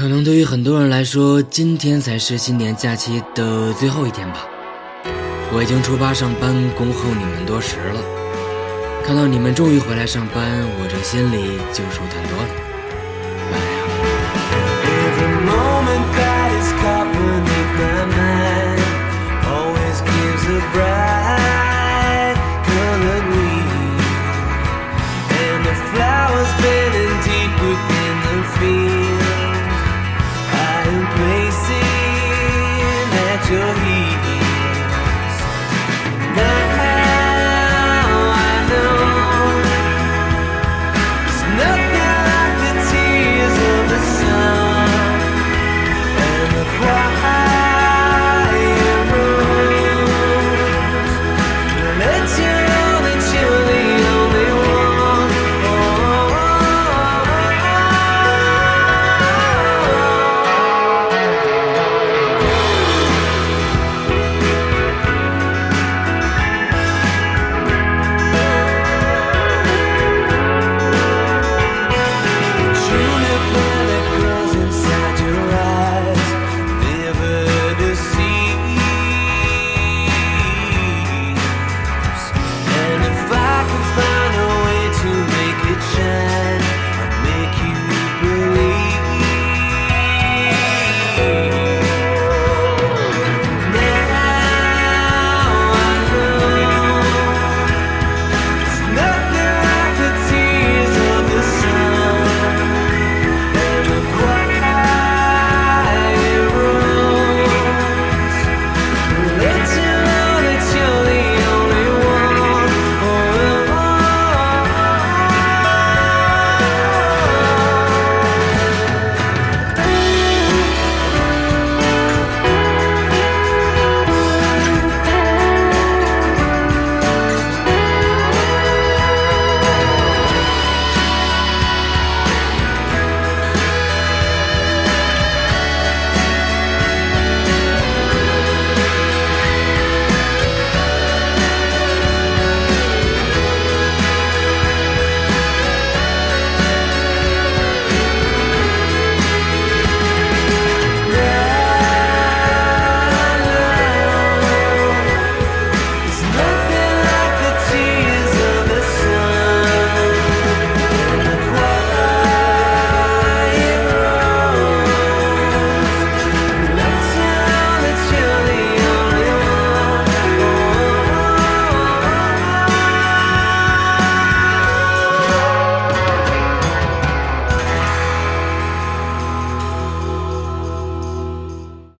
可能对于很多人来说今天才是新年假期的最后一天吧。我已经出发上班恭候你们多时了。看到你们终于回来上班我这心里就舒坦多了。